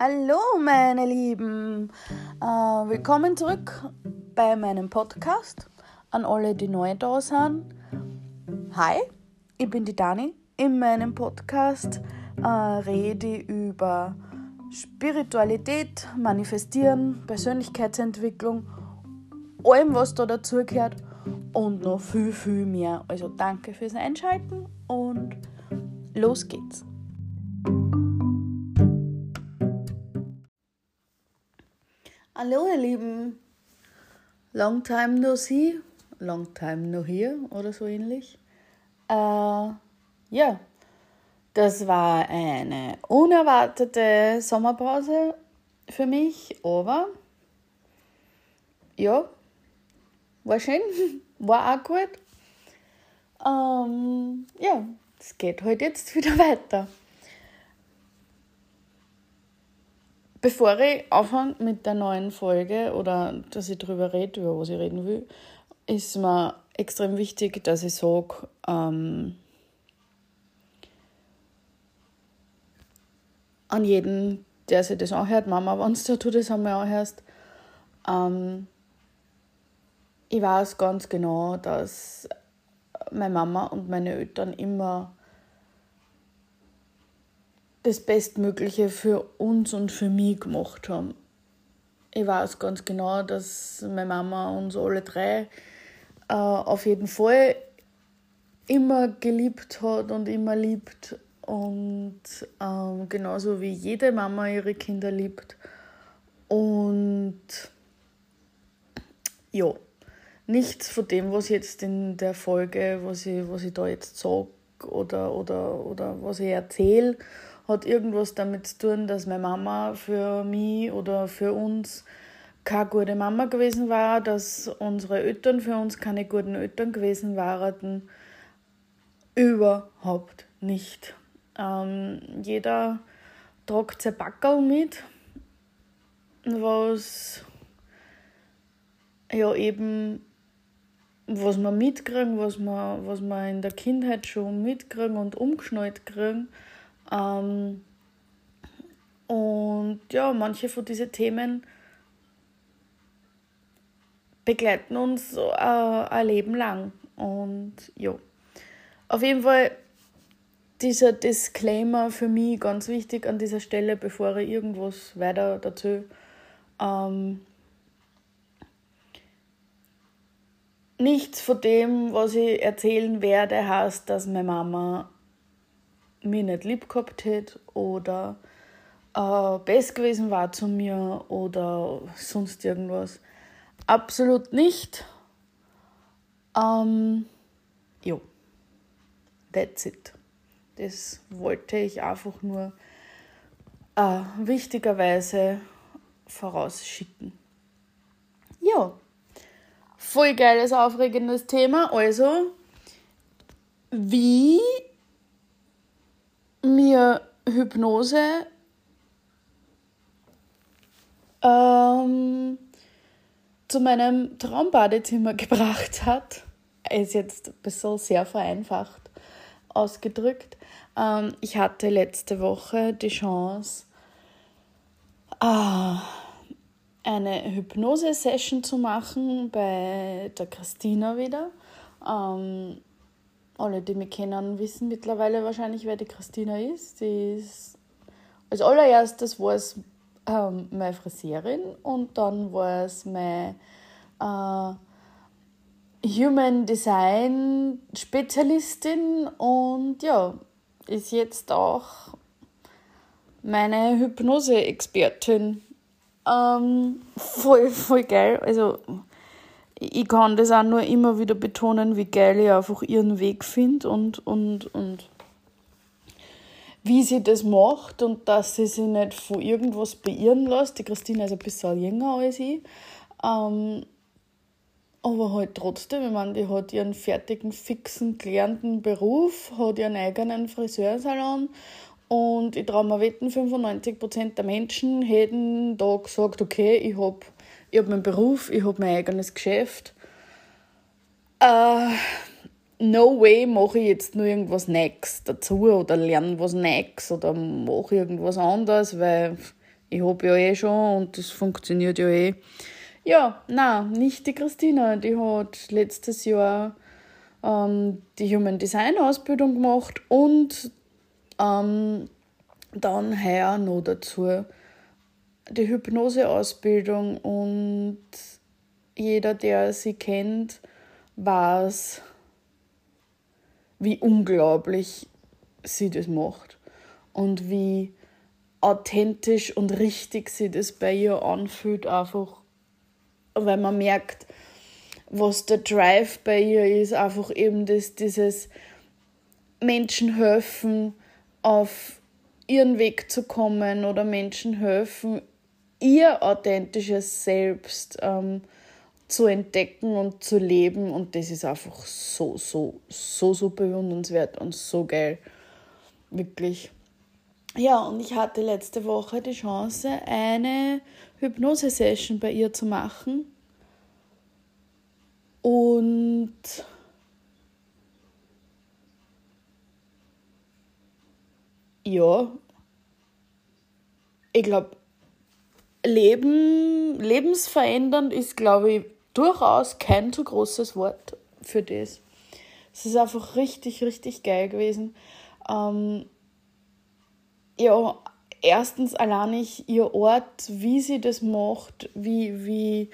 Hallo meine Lieben, äh, willkommen zurück bei meinem Podcast. An alle, die neu da sind. Hi, ich bin die Dani. In meinem Podcast äh, rede ich über Spiritualität, Manifestieren, Persönlichkeitsentwicklung, allem was da dazugehört und noch viel, viel mehr. Also danke fürs Einschalten und los geht's. Hallo ihr Lieben, long time no see, long time no here oder so ähnlich. Äh, ja, das war eine unerwartete Sommerpause für mich, aber ja, war schön, war auch gut. Ähm, ja, es geht heute halt jetzt wieder weiter. Bevor ich anfange mit der neuen Folge oder dass ich darüber rede, über was ich reden will, ist mir extrem wichtig, dass ich sage, ähm, an jeden, der sich das anhört, Mama, wenn du das einmal anhörst, ähm, ich weiß ganz genau, dass meine Mama und meine Eltern immer das Bestmögliche für uns und für mich gemacht haben. Ich weiß ganz genau, dass meine Mama uns alle drei äh, auf jeden Fall immer geliebt hat und immer liebt. Und ähm, genauso wie jede Mama ihre Kinder liebt. Und ja, nichts von dem, was jetzt in der Folge, was ich, was ich da jetzt sage oder, oder, oder was ich erzähle, hat irgendwas damit zu tun, dass meine Mama für mich oder für uns keine gute Mama gewesen war, dass unsere Eltern für uns keine guten Eltern gewesen waren. Überhaupt nicht. Ähm, jeder tragt sein Backerl mit, was ja eben was wir mitkriegen, was wir, was wir in der Kindheit schon mitkriegen und umgeschnallt kriegen, ähm, und ja, manche von diesen Themen begleiten uns äh, ein Leben lang. Und ja, auf jeden Fall dieser Disclaimer für mich ganz wichtig an dieser Stelle, bevor ich irgendwas weiter dazu. Ähm, nichts von dem, was ich erzählen werde, heißt, dass meine Mama mich nicht lieb gehabt hätte oder äh, best gewesen war zu mir oder sonst irgendwas. Absolut nicht. Ähm, jo, that's it. Das wollte ich einfach nur äh, wichtigerweise vorausschicken. Ja, voll geiles, aufregendes Thema. Also, wie mir Hypnose ähm, zu meinem Traumbadezimmer gebracht hat. Ist jetzt ein bisschen sehr vereinfacht ausgedrückt. Ähm, ich hatte letzte Woche die Chance, äh, eine Hypnose-Session zu machen bei der Christina wieder. Ähm, alle, die mich kennen, wissen mittlerweile wahrscheinlich, wer die Christina ist. Sie ist als allererstes war es ähm, meine Friseurin und dann war es meine äh, Human Design Spezialistin und ja, ist jetzt auch meine Hypnose-Expertin. Ähm, voll, voll geil. Also ich kann das auch nur immer wieder betonen, wie geil ich einfach ihren Weg finde und, und, und wie sie das macht und dass sie sich nicht von irgendwas beirren lässt. Die Christine ist ein bisschen jünger als ich. Ähm, aber halt trotzdem, ich meine, die hat ihren fertigen, fixen, gelernten Beruf, hat ihren eigenen Friseursalon und ich traue mir wetten, 95% der Menschen hätten da gesagt, okay, ich habe ich hab meinen Beruf, ich habe mein eigenes Geschäft. Äh, no way mache ich jetzt nur irgendwas Neues dazu oder lerne was Neues oder mache irgendwas anderes, weil ich habe ja eh schon und das funktioniert ja eh. Ja, na, nicht die Christina, die hat letztes Jahr ähm, die Human Design Ausbildung gemacht und ähm, dann heuer noch dazu die Hypnose-Ausbildung und jeder, der sie kennt, weiß, wie unglaublich sie das macht und wie authentisch und richtig sie das bei ihr anfühlt, einfach weil man merkt, was der Drive bei ihr ist, einfach eben das, dieses Menschen helfen, auf ihren Weg zu kommen oder Menschen helfen, ihr authentisches Selbst ähm, zu entdecken und zu leben. Und das ist einfach so, so, so, so bewundernswert und so geil. Wirklich. Ja, und ich hatte letzte Woche die Chance, eine Hypnose-Session bei ihr zu machen. Und ja, ich glaube, Leben, lebensverändernd ist, glaube ich, durchaus kein zu großes Wort für das. Es ist einfach richtig, richtig geil gewesen. Ähm, ja, erstens allein ich ihr Ort, wie sie das macht, wie, wie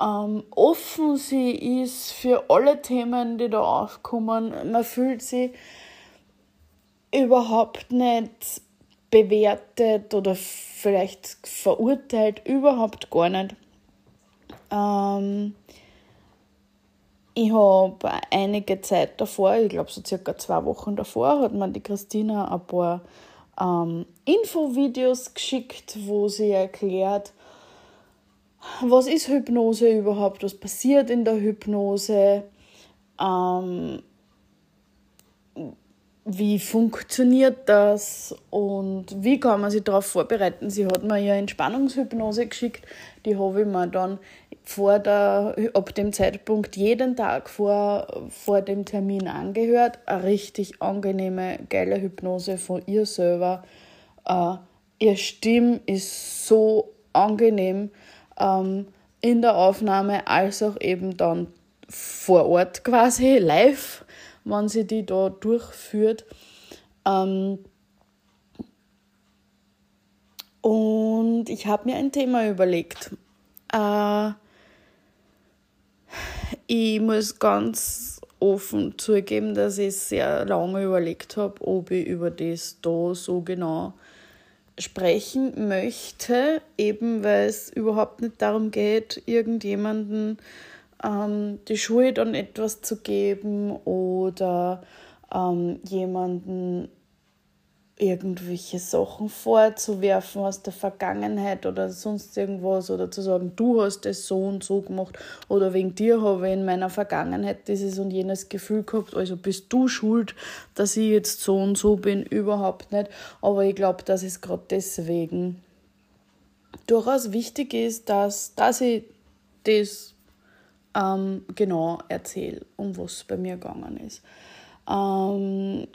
ähm, offen sie ist für alle Themen, die da aufkommen. Man fühlt sie überhaupt nicht bewertet oder vielleicht verurteilt, überhaupt gar nicht. Ähm, ich habe einige Zeit davor, ich glaube so circa zwei Wochen davor, hat mir die Christina ein paar ähm, Infovideos geschickt, wo sie erklärt, was ist Hypnose überhaupt, was passiert in der Hypnose, ähm, wie funktioniert das und wie kann man sich darauf vorbereiten. Sie hat mir ja Entspannungshypnose geschickt, die habe ich mir dann vor der, ab dem Zeitpunkt jeden Tag vor, vor dem Termin angehört. Eine richtig angenehme, geile Hypnose von ihr selber. Uh, ihr Stimme ist so angenehm ähm, in der Aufnahme als auch eben dann vor Ort quasi live wenn sie die da durchführt. Ähm, und ich habe mir ein Thema überlegt. Äh, ich muss ganz offen zugeben, dass ich sehr lange überlegt habe, ob ich über das da so genau sprechen möchte, eben weil es überhaupt nicht darum geht, irgendjemanden ähm, die Schuld an etwas zu geben oder ähm, jemanden irgendwelche Sachen vorzuwerfen aus der Vergangenheit oder sonst irgendwas oder zu sagen, du hast es so und so gemacht oder wegen dir habe ich in meiner Vergangenheit dieses und jenes Gefühl gehabt, also bist du schuld, dass ich jetzt so und so bin, überhaupt nicht. Aber ich glaube, dass es gerade deswegen durchaus wichtig ist, dass, dass ich das ähm, genau erzähle, um was es bei mir gegangen ist. Ähm,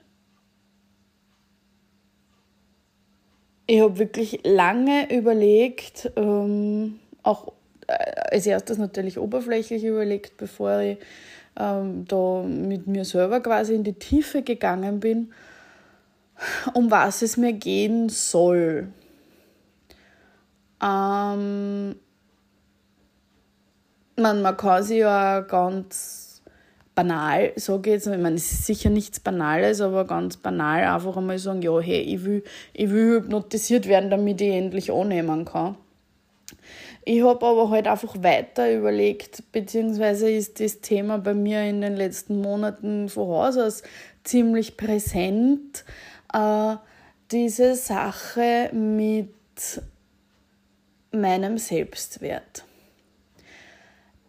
ich habe wirklich lange überlegt, ähm, auch äh, als erstes natürlich oberflächlich überlegt, bevor ich ähm, da mit mir selber quasi in die Tiefe gegangen bin, um was es mir gehen soll. Ähm, man, man kann sich ja ganz banal, ich jetzt, ich meine, es ist sicher nichts Banales, aber ganz banal einfach einmal sagen, ja, hey, ich will, ich will hypnotisiert werden, damit ich endlich annehmen kann. Ich habe aber halt einfach weiter überlegt, beziehungsweise ist das Thema bei mir in den letzten Monaten von Haus aus ziemlich präsent. Äh, diese Sache mit meinem Selbstwert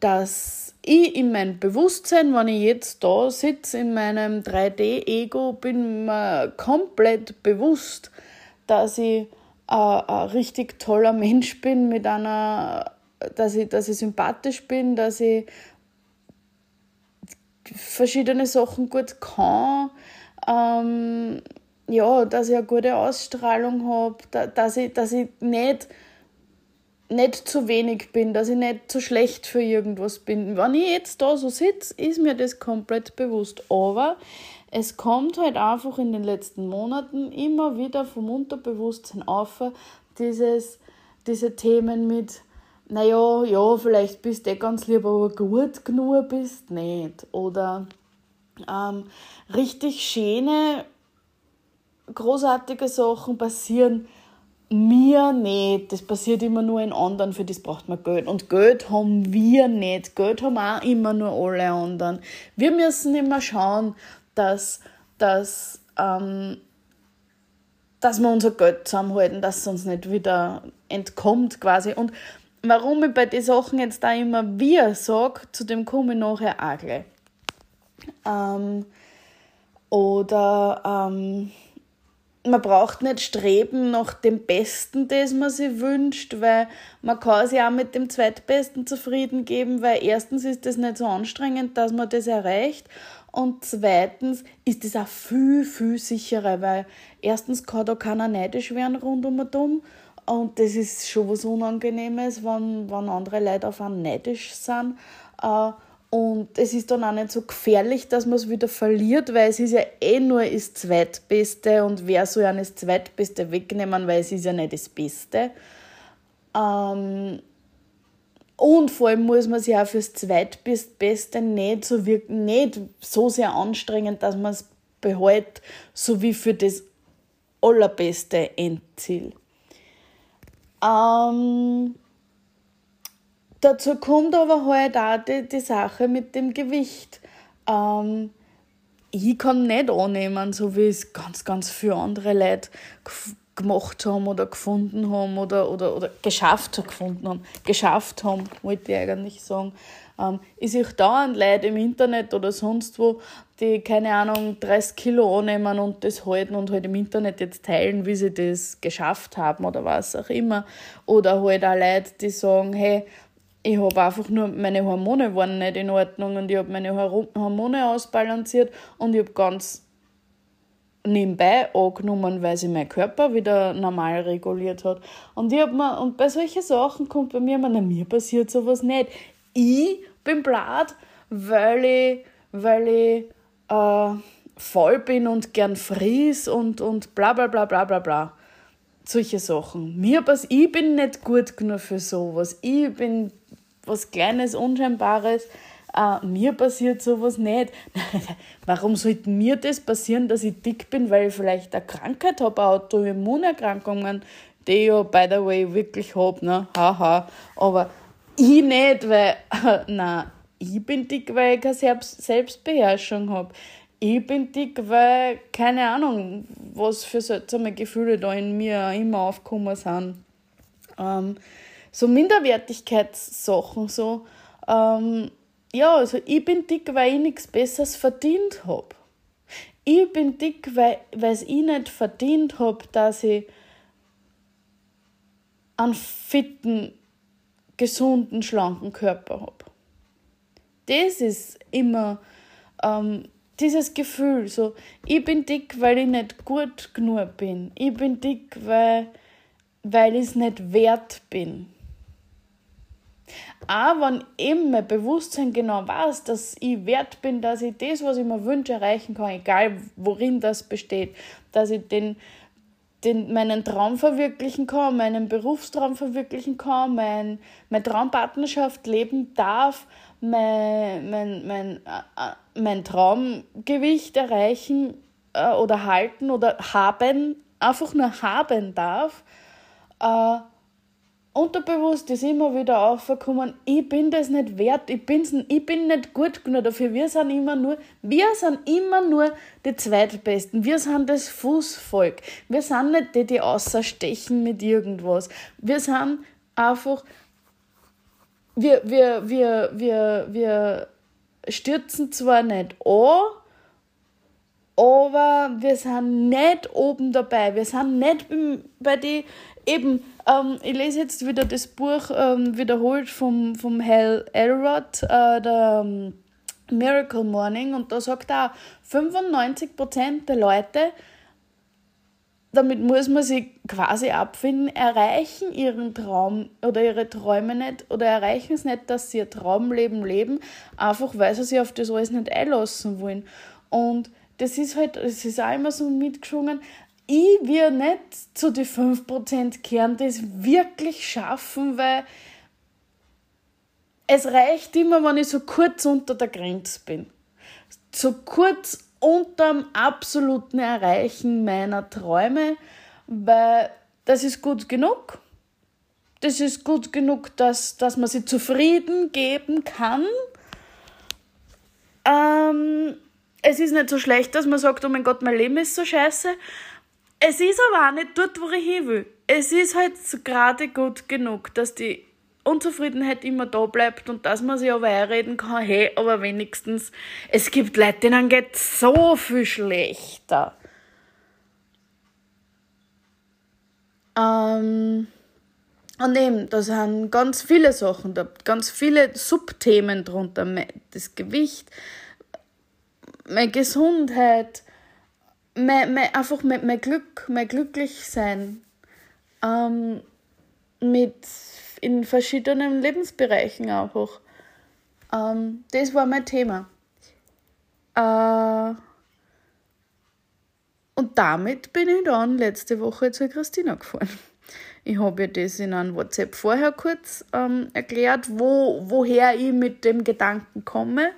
dass ich in meinem Bewusstsein, wenn ich jetzt da sitze in meinem 3D-Ego, bin mir komplett bewusst, dass ich ein, ein richtig toller Mensch bin, mit einer, dass ich, dass ich sympathisch bin, dass ich verschiedene Sachen gut kann, ähm, ja, dass ich eine gute Ausstrahlung habe, da, dass, ich, dass ich nicht, nicht zu wenig bin, dass ich nicht zu schlecht für irgendwas bin. Wenn ich jetzt da so sitze, ist mir das komplett bewusst. Aber es kommt halt einfach in den letzten Monaten immer wieder vom Unterbewusstsein auf, dieses, diese Themen mit, naja, ja, vielleicht bist du eh ganz lieb, aber gut genug bist nicht. Oder ähm, richtig schöne, großartige Sachen passieren mir nicht. Das passiert immer nur in anderen, für das braucht man Geld. Und Geld haben wir nicht. Geld haben auch immer nur alle anderen. Wir müssen immer schauen, dass, dass, ähm, dass wir unser Geld zusammenhalten, dass es uns nicht wieder entkommt quasi. Und warum ich bei den Sachen jetzt da immer wir sage, zu dem komme ich nachher auch gleich. Ähm, oder ähm, man braucht nicht streben nach dem Besten, das man sich wünscht, weil man kann sich auch mit dem Zweitbesten zufrieden geben, weil erstens ist das nicht so anstrengend, dass man das erreicht und zweitens ist es auch viel, viel sicherer, weil erstens kann da keiner neidisch werden rund um und um und das ist schon was Unangenehmes, wenn, wenn andere Leute auf einen neidisch sind. Äh, und es ist dann auch nicht so gefährlich, dass man es wieder verliert, weil es ist ja eh nur das Zweitbeste und wer soll ja das Zweitbeste wegnehmen, weil es ist ja nicht das Beste. Ähm, und vor allem muss man sich auch fürs Zweitbeste nicht so, wirken, nicht so sehr anstrengen, dass man es behält, so wie für das allerbeste Endziel. Ähm, Dazu kommt aber halt auch die, die Sache mit dem Gewicht. Ähm, ich kann nicht annehmen, so wie es ganz, ganz viele andere Leute gemacht haben oder gefunden haben oder, oder, oder geschafft gefunden haben, geschafft haben, wollte ich eigentlich sagen. Ähm, ich sehe dauernd Leute im Internet oder sonst wo, die, keine Ahnung, 30 Kilo annehmen und das halten und halt im Internet jetzt teilen, wie sie das geschafft haben oder was auch immer. Oder halt auch Leute, die sagen, hey, ich habe einfach nur, meine Hormone waren nicht in Ordnung und ich habe meine Hormone ausbalanciert und ich habe ganz nebenbei angenommen, weil sich mein Körper wieder normal reguliert hat. Und ich hab mir, und bei solchen Sachen kommt bei mir immer, na, mir passiert sowas nicht. Ich bin blatt, weil ich, weil ich äh, voll bin und gern fries und, und bla bla bla bla bla bla. Solche Sachen. Mir pass ich bin nicht gut genug für sowas. Ich bin was Kleines, Unscheinbares. Uh, mir passiert sowas nicht. Warum sollte mir das passieren, dass ich dick bin, weil ich vielleicht eine Krankheit habe, Autoimmunerkrankungen, die ich ja, by the way, wirklich habe, ne? Haha. Aber ich nicht, weil, na, ich bin dick, weil ich keine Selbst Selbstbeherrschung habe. Ich bin dick, weil, keine Ahnung, was für seltsame Gefühle da in mir immer aufgekommen sind. Ähm, so Minderwertigkeitssachen, so, ähm, ja, also ich bin dick, weil ich nichts Besseres verdient habe. Ich bin dick, weil, weil ich nicht verdient habe, dass ich einen fitten, gesunden, schlanken Körper habe. Das ist immer ähm, dieses Gefühl, so, ich bin dick, weil ich nicht gut genug bin. Ich bin dick, weil, weil ich es nicht wert bin. Auch wenn mein Bewusstsein genau weiß, dass ich wert bin, dass ich das, was ich mir wünsche, erreichen kann, egal worin das besteht, dass ich den, den, meinen Traum verwirklichen kann, meinen Berufstraum verwirklichen kann, mein, meine Traumpartnerschaft leben darf, mein, mein, mein, äh, äh, mein Traumgewicht erreichen äh, oder halten oder haben, einfach nur haben darf. Äh, unterbewusst ist immer wieder aufgekommen, ich bin das nicht wert, ich, bin's, ich bin nicht gut genug dafür. Wir sind immer nur, wir sind immer nur die Zweitbesten. Wir sind das Fußvolk. Wir sind nicht die, die außerstechen mit irgendwas. Wir sind einfach, wir, wir, wir, wir, wir stürzen zwar nicht an, aber wir sind nicht oben dabei. Wir sind nicht bei den eben, ähm, ich lese jetzt wieder das Buch ähm, wiederholt vom, vom Hal Elrod, äh, der ähm, Miracle Morning, und da sagt er, 95% der Leute damit muss man sich quasi abfinden, erreichen ihren Traum oder ihre Träume nicht oder erreichen es nicht, dass sie ihr Traumleben leben, einfach weil sie sich auf das alles nicht einlassen wollen. Und das ist halt, es ist auch immer so mitgeschwungen, ich will nicht zu den 5% kehren, das wirklich schaffen, weil es reicht immer, wenn ich so kurz unter der Grenze bin. So kurz unterm absoluten Erreichen meiner Träume, weil das ist gut genug. Das ist gut genug, dass, dass man sie zufrieden geben kann. Ähm, es ist nicht so schlecht, dass man sagt, oh mein Gott, mein Leben ist so scheiße. Es ist aber auch nicht dort, wo ich hin will. Es ist halt gerade gut genug, dass die Unzufriedenheit immer da bleibt und dass man sich aber einreden kann, hey, aber wenigstens, es gibt Leute, denen geht so viel schlechter. Ähm, und eben, da sind ganz viele Sachen da, ganz viele Subthemen drunter. Das Gewicht, meine Gesundheit, mein, mein, einfach mein, mein Glück, mein Glücklichsein. Ähm, mit in verschiedenen Lebensbereichen auch. Ähm, das war mein Thema. Äh, und damit bin ich dann letzte Woche zu Christina gefahren. Ich habe ihr das in einem WhatsApp vorher kurz ähm, erklärt, wo, woher ich mit dem Gedanken komme.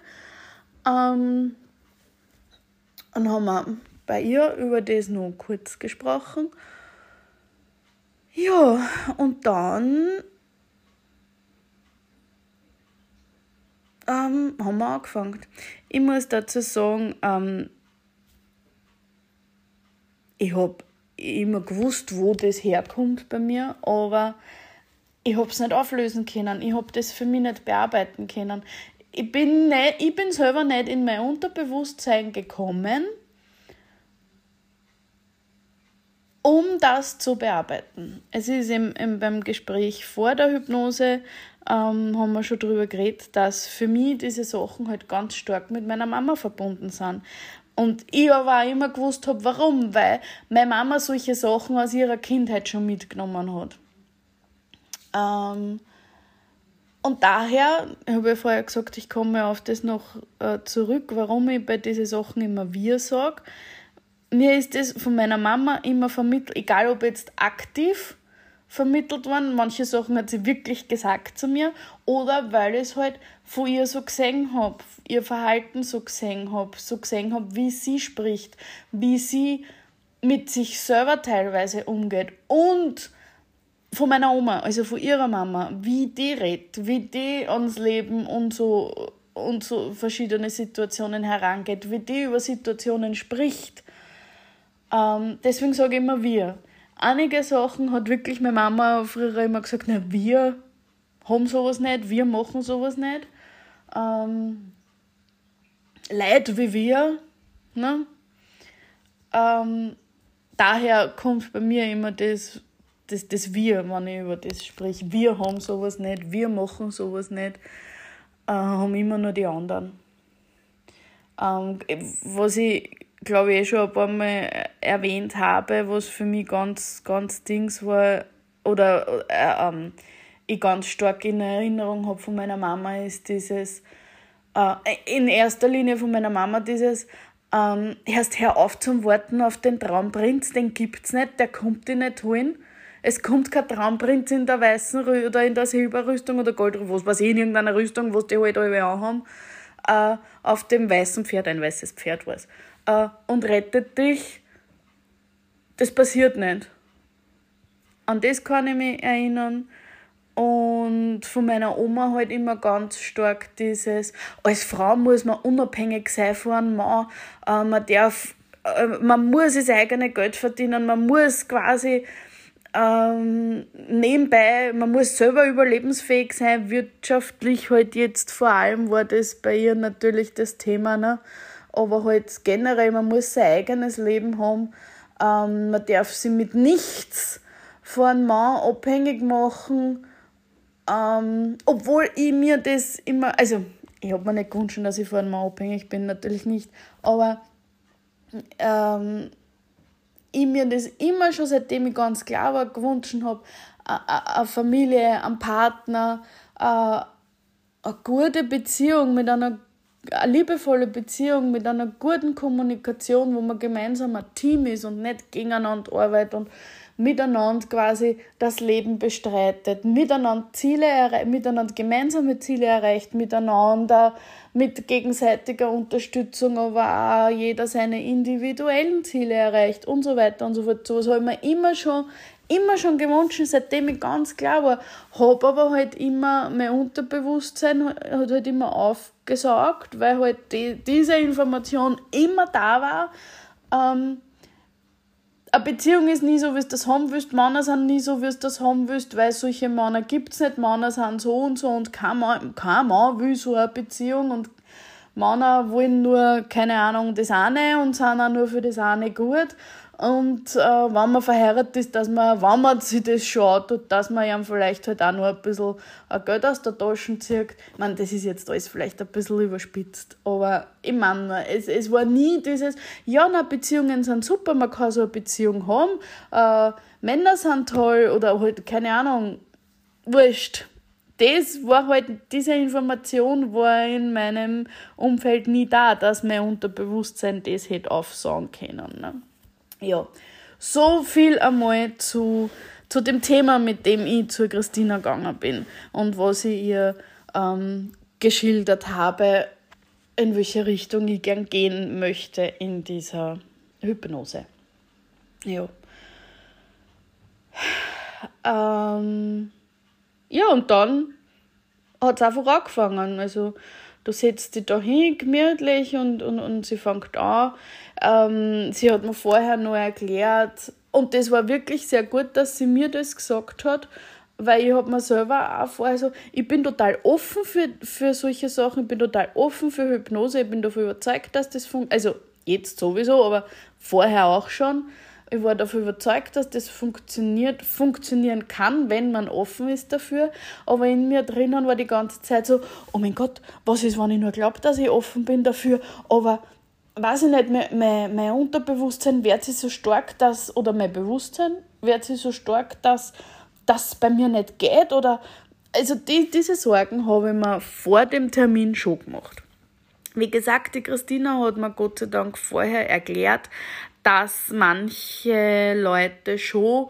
Ähm, und haben wir bei ihr über das noch kurz gesprochen. Ja, und dann ähm, haben wir angefangen. Ich muss dazu sagen, ähm, ich habe immer gewusst, wo das herkommt bei mir, aber ich habe es nicht auflösen können. Ich habe das für mich nicht bearbeiten können. Ich bin, nicht, ich bin selber nicht in mein Unterbewusstsein gekommen, um das zu bearbeiten. Es ist im, im, beim Gespräch vor der Hypnose ähm, haben wir schon darüber geredet, dass für mich diese Sachen halt ganz stark mit meiner Mama verbunden sind. Und ich aber auch immer gewusst habe, warum, weil meine Mama solche Sachen aus ihrer Kindheit schon mitgenommen hat. Ähm, und daher habe ich vorher gesagt, ich komme auf das noch äh, zurück, warum ich bei diesen Sachen immer wir sage. Mir ist das von meiner Mama immer vermittelt, egal ob jetzt aktiv vermittelt worden. Manche Sachen hat sie wirklich gesagt zu mir oder weil ich es halt von ihr so gesehen habe, ihr Verhalten so gesehen habe, so gesehen habe, wie sie spricht, wie sie mit sich selber teilweise umgeht und von meiner Oma, also von ihrer Mama, wie die redet, wie die ans Leben und so und so verschiedene Situationen herangeht, wie die über Situationen spricht. Ähm, deswegen sage ich immer wir einige Sachen hat wirklich meine Mama früher immer gesagt, na, wir haben sowas nicht, wir machen sowas nicht. Ähm, Leute wie wir, ne? Ähm, daher kommt bei mir immer das, das, das Wir, wenn ich über das spreche. Wir haben sowas nicht, wir machen sowas nicht, äh, haben immer nur die anderen. Ähm, was ich glaube ich, eh schon ein paar Mal erwähnt habe, was für mich ganz, ganz Dings war, oder äh, ähm, ich ganz stark in Erinnerung habe von meiner Mama, ist dieses, äh, in erster Linie von meiner Mama, dieses, ähm, erst hör auf zum Warten auf den Traumprinz, den gibt's nicht, der kommt dich nicht holen. Es kommt kein Traumprinz in der weißen Rü oder in der Silberrüstung oder Gold, was weiß ich, in irgendeiner Rüstung, was die halt alle anhaben, äh, auf dem weißen Pferd, ein weißes Pferd war äh, und rettet dich, das passiert nicht. An das kann ich mich erinnern. Und von meiner Oma halt immer ganz stark dieses, als Frau muss man unabhängig sein von einem Mann. Äh, man darf, äh, man muss das eigene Geld verdienen, man muss quasi ähm, nebenbei, man muss selber überlebensfähig sein, wirtschaftlich halt jetzt vor allem war das bei ihr natürlich das Thema, ne? aber halt generell, man muss sein eigenes Leben haben. Ähm, man darf sich mit nichts von einem Mann abhängig machen, ähm, obwohl ich mir das immer, also ich habe mir nicht gewünscht, dass ich von einem Mann abhängig bin, natürlich nicht, aber ähm, ich mir das immer schon, seitdem ich ganz klar war, gewünscht habe, eine Familie, einen Partner, eine gute Beziehung mit einer eine liebevolle Beziehung mit einer guten Kommunikation, wo man gemeinsam ein Team ist und nicht gegeneinander arbeitet und miteinander quasi das Leben bestreitet, miteinander Ziele miteinander gemeinsame Ziele erreicht, miteinander mit gegenseitiger Unterstützung, aber auch jeder seine individuellen Ziele erreicht und so weiter und so fort. So was habe ich mir immer schon immer schon gewünscht, seitdem ich ganz klar war. Habe aber halt immer mein Unterbewusstsein hat halt immer aufgesaugt, weil halt die, diese Information immer da war. Ähm, eine Beziehung ist nie so, wie du das haben willst. Männer sind nie so, wie du das haben willst, weil solche Männer gibt es nicht. Männer sind so und so und kein Mann, kein Mann will so eine Beziehung und Männer wollen nur, keine Ahnung, das eine und sind auch nur für das eine gut. Und äh, wenn man verheiratet ist, dass man, wenn man sich das schaut, dass man ja vielleicht halt auch noch ein bisschen Geld aus der Tasche zieht. Ich meine, das ist jetzt alles vielleicht ein bisschen überspitzt. Aber ich meine, es, es war nie dieses, ja, na, Beziehungen sind super, man kann so eine Beziehung haben. Äh, Männer sind toll oder halt, keine Ahnung, wurscht das war halt, diese Information war in meinem Umfeld nie da, dass mein Unterbewusstsein das hätte aufsagen können. Ne? Ja, so viel einmal zu, zu dem Thema, mit dem ich zur Christina gegangen bin und was ich ihr ähm, geschildert habe, in welche Richtung ich gern gehen möchte in dieser Hypnose. Ja. Ähm, ja, und dann hat es einfach angefangen. Also, du setzt dich da hin, gemütlich, und, und, und sie fängt an. Ähm, sie hat mir vorher noch erklärt, und das war wirklich sehr gut, dass sie mir das gesagt hat, weil ich habe mir selber auch vor, also ich bin total offen für, für solche Sachen, ich bin total offen für Hypnose, ich bin davon überzeugt, dass das funktioniert, also jetzt sowieso, aber vorher auch schon. Ich war davon überzeugt, dass das funktioniert, funktionieren kann, wenn man offen ist dafür. Aber in mir drinnen war die ganze Zeit so, oh mein Gott, was ist, wenn ich nur glaube, dass ich offen bin dafür? Aber weiß ich nicht, mein, mein, mein Unterbewusstsein wird sich so stark, dass, oder mein Bewusstsein wird sich so stark, dass das bei mir nicht geht. Oder also die, diese Sorgen habe ich mir vor dem Termin schon gemacht. Wie gesagt, die Christina hat mir Gott sei Dank vorher erklärt, dass manche Leute schon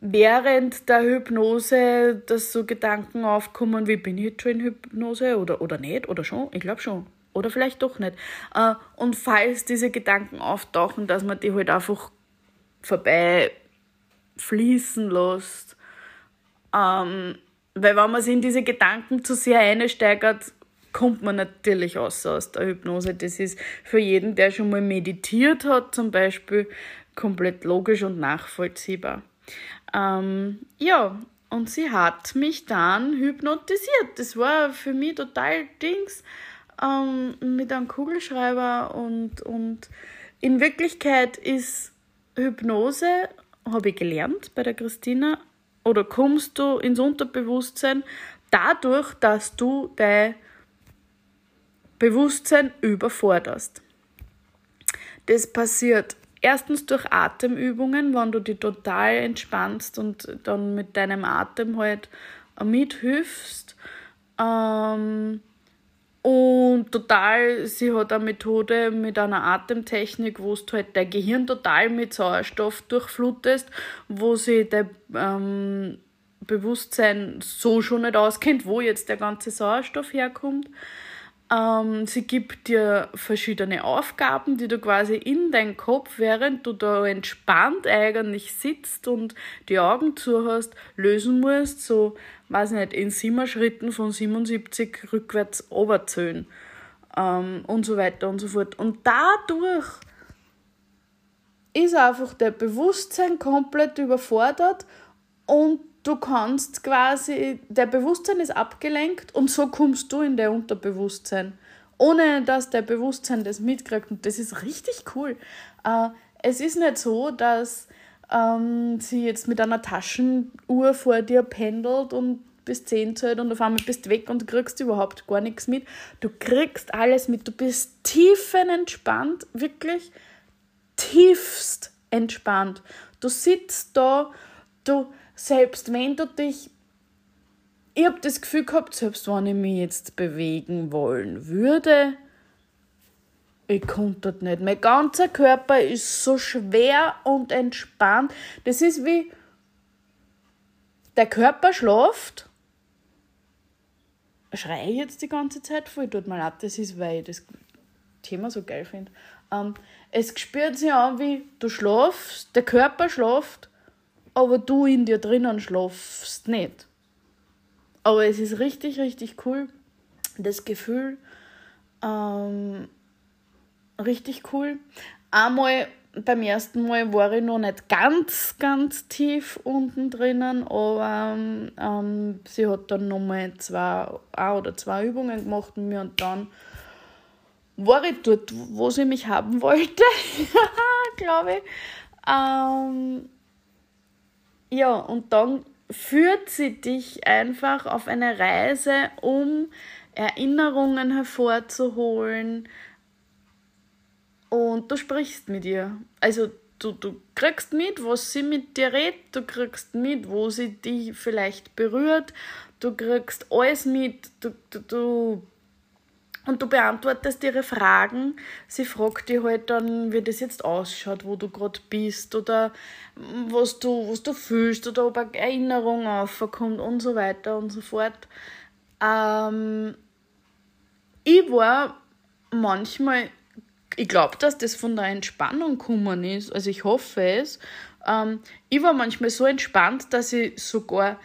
während der Hypnose, dass so Gedanken aufkommen, wie bin ich schon in Hypnose oder, oder nicht oder schon? Ich glaube schon. Oder vielleicht doch nicht. Äh, und falls diese Gedanken auftauchen, dass man die halt einfach vorbei fließen lässt. Ähm, weil wenn man sich in diese Gedanken zu sehr einsteigert, kommt man natürlich aus, aus der Hypnose. Das ist für jeden, der schon mal meditiert hat, zum Beispiel, komplett logisch und nachvollziehbar. Ähm, ja, und sie hat mich dann hypnotisiert. Das war für mich total Dings ähm, mit einem Kugelschreiber und, und in Wirklichkeit ist Hypnose, habe ich gelernt bei der Christina, oder kommst du ins Unterbewusstsein dadurch, dass du dein Bewusstsein überforderst. Das passiert erstens durch Atemübungen, wenn du dich total entspannst und dann mit deinem Atem halt mithilfst. Ähm, und total, sie hat eine Methode mit einer Atemtechnik, wo du halt dein Gehirn total mit Sauerstoff durchflutest, wo sie dein ähm, Bewusstsein so schon nicht auskennt, wo jetzt der ganze Sauerstoff herkommt. Ähm, sie gibt dir verschiedene Aufgaben, die du quasi in deinen Kopf, während du da entspannt eigentlich sitzt und die Augen zu hast, lösen musst, so, weiß nicht, in sieben Schritten von 77 rückwärts oberzählen ähm, und so weiter und so fort. Und dadurch ist einfach der Bewusstsein komplett überfordert und du kannst quasi, der Bewusstsein ist abgelenkt und so kommst du in der Unterbewusstsein, ohne dass der Bewusstsein das mitkriegt. Und das ist richtig cool. Äh, es ist nicht so, dass ähm, sie jetzt mit einer Taschenuhr vor dir pendelt und bis 10 zählt und auf einmal bist du weg und kriegst überhaupt gar nichts mit. Du kriegst alles mit. Du bist tiefenentspannt, wirklich tiefst entspannt. Du sitzt da, du, selbst wenn du dich, ich habe das Gefühl gehabt, selbst wenn ich mich jetzt bewegen wollen würde, ich konnte das nicht. Mein ganzer Körper ist so schwer und entspannt. Das ist wie, der Körper schläft. Schreie ich jetzt die ganze Zeit voll? Tut mir leid, das ist, weil ich das Thema so geil finde. Ähm, es spürt sich an, wie du schlafst, der Körper schläft, aber du in dir drinnen schlafst nicht. Aber es ist richtig, richtig cool. Das Gefühl, ähm, richtig cool. Einmal beim ersten Mal war ich noch nicht ganz, ganz tief unten drinnen, aber ähm, sie hat dann nochmal zwei, ein oder zwei Übungen gemacht mit mir und dann war ich dort, wo sie mich haben wollte, glaube ich. Ähm, ja, und dann führt sie dich einfach auf eine Reise, um Erinnerungen hervorzuholen und du sprichst mit ihr. Also du, du kriegst mit, was sie mit dir redet, du kriegst mit, wo sie dich vielleicht berührt, du kriegst alles mit, du, du, du und du beantwortest ihre Fragen. Sie fragt dich halt dann, wie das jetzt ausschaut, wo du gerade bist oder was du, was du fühlst oder ob eine Erinnerung aufkommt und so weiter und so fort. Ähm, ich war manchmal, ich glaube, dass das von der Entspannung gekommen ist, also ich hoffe es. Ähm, ich war manchmal so entspannt, dass ich sogar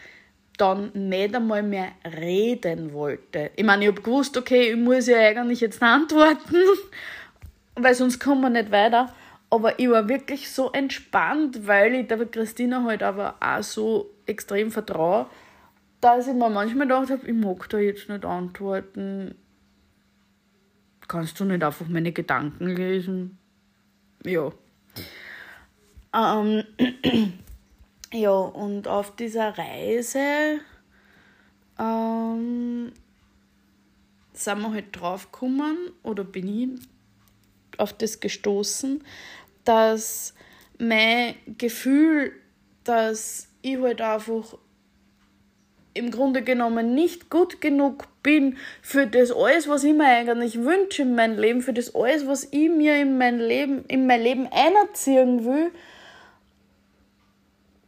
dann nicht einmal mehr reden wollte. Ich meine, ich habe gewusst, okay, ich muss ja eigentlich jetzt antworten, weil sonst kommen wir nicht weiter. Aber ich war wirklich so entspannt, weil ich der Christina halt aber auch so extrem vertraue, dass ich mir manchmal gedacht habe, ich mag da jetzt nicht antworten. Kannst du nicht einfach meine Gedanken lesen? Ja. Ähm, Ja, und auf dieser Reise ähm, sind wir halt drauf gekommen oder bin ich auf das gestoßen, dass mein Gefühl, dass ich halt einfach im Grunde genommen nicht gut genug bin für das alles, was ich mir eigentlich wünsche in meinem Leben, für das alles, was ich mir in mein Leben, in mein Leben einerziehen will,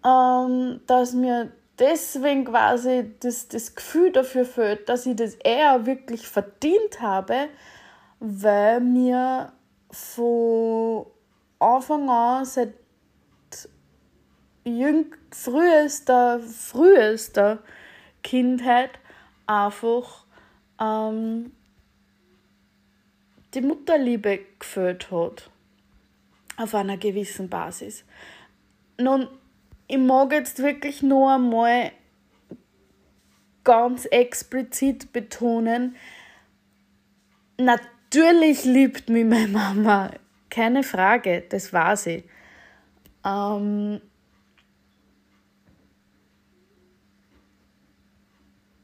ähm, dass mir deswegen quasi das, das Gefühl dafür fehlt, dass ich das eher wirklich verdient habe, weil mir von Anfang an seit jüng, frühester, frühester Kindheit einfach ähm, die Mutterliebe gefällt hat. Auf einer gewissen Basis. Nun, ich mag jetzt wirklich nur einmal ganz explizit betonen, natürlich liebt mich meine Mama, keine Frage, das war sie. Ähm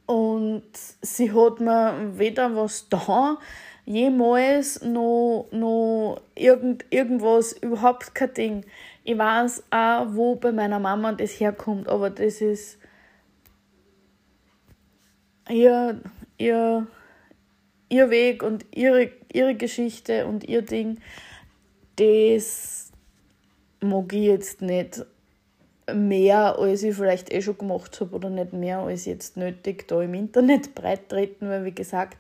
und sie hat mir weder was da, jemals noch, noch irgend, irgendwas, überhaupt kein Ding. Ich weiß auch, wo bei meiner Mama das herkommt, aber das ist ihr, ihr, ihr Weg und ihre, ihre Geschichte und ihr Ding. Das mag ich jetzt nicht mehr, als ich vielleicht eh schon gemacht habe oder nicht mehr als jetzt nötig da im Internet breit treten, weil wie gesagt,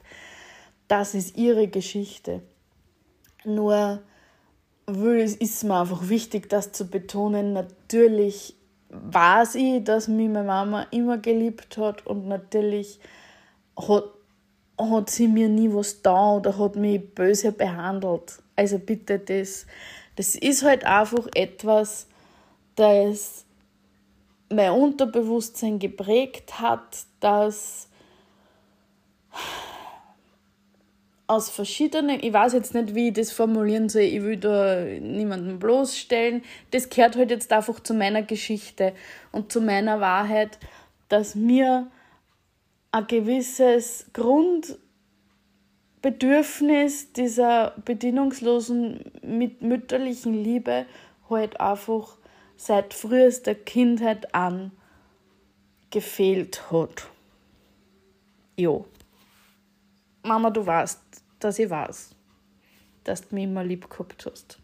das ist ihre Geschichte. Nur es ist mir einfach wichtig, das zu betonen. Natürlich weiß ich, dass mich meine Mama immer geliebt hat und natürlich hat, hat sie mir nie was da oder hat mich böse behandelt. Also bitte, das, das ist halt einfach etwas, das mein Unterbewusstsein geprägt hat, dass aus verschiedenen, ich weiß jetzt nicht, wie ich das formulieren soll, ich will da niemanden bloßstellen. Das gehört halt jetzt einfach zu meiner Geschichte und zu meiner Wahrheit, dass mir ein gewisses Grundbedürfnis dieser bedienungslosen mit mütterlichen Liebe halt einfach seit frühester Kindheit an gefehlt hat. Jo. Mama, du weißt, dass ich weiß, dass du mich immer lieb gehabt hast.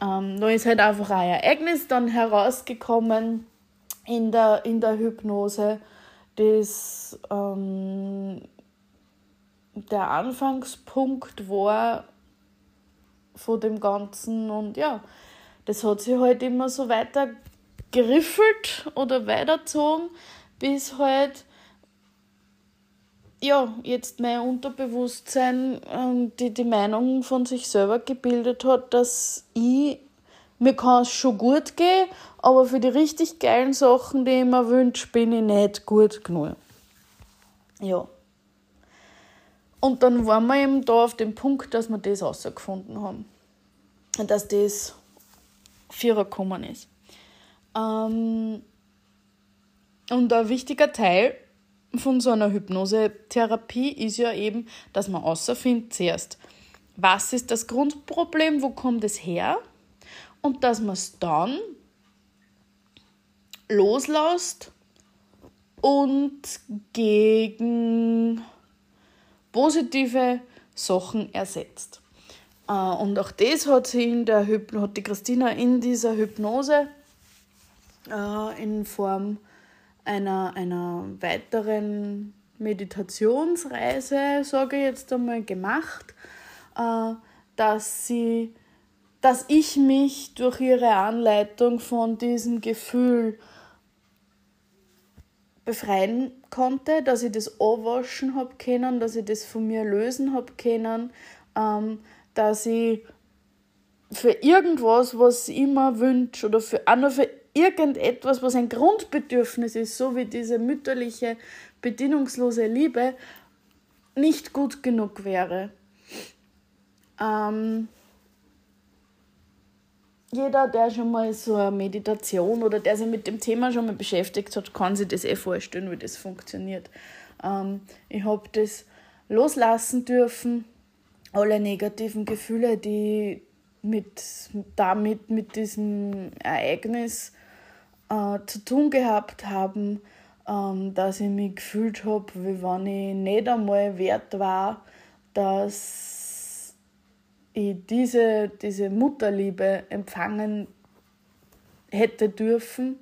Ähm, da ist halt einfach ein Ereignis dann herausgekommen in der, in der Hypnose, das ähm, der Anfangspunkt war von dem Ganzen und ja, das hat sich halt immer so weiter geriffelt oder weitergezogen, bis halt ja, jetzt mein Unterbewusstsein ähm, die, die Meinung von sich selber gebildet hat, dass ich, mir kann es schon gut gehen, aber für die richtig geilen Sachen, die ich mir wünsche, bin ich nicht gut genug. Ja. Und dann waren wir eben da auf dem Punkt, dass wir das herausgefunden haben. Dass das Vierer gekommen ist. Ähm, und ein wichtiger Teil von so einer Hypnosetherapie ist ja eben, dass man außerfindet zuerst, was ist das Grundproblem, wo kommt es her und dass man es dann loslässt und gegen positive Sachen ersetzt. Äh, und auch das hat sie in der Hypno hat die Christina in dieser Hypnose äh, in Form einer, einer weiteren Meditationsreise, sage ich jetzt einmal, gemacht, äh, dass sie dass ich mich durch ihre Anleitung von diesem Gefühl befreien konnte, dass ich das anwaschen habe können, dass ich das von mir lösen habe können, ähm, dass ich für irgendwas, was ich immer wünsche oder für, auch nur für irgendetwas, was ein Grundbedürfnis ist, so wie diese mütterliche, bedienungslose Liebe, nicht gut genug wäre. Ähm, jeder, der schon mal so eine Meditation oder der sich mit dem Thema schon mal beschäftigt hat, kann sich das eh vorstellen, wie das funktioniert. Ähm, ich habe das loslassen dürfen, alle negativen Gefühle, die mit, damit, mit diesem Ereignis äh, zu tun gehabt haben, ähm, dass ich mich gefühlt habe, wie wenn ich nicht einmal wert war, dass ich diese, diese Mutterliebe empfangen hätte dürfen.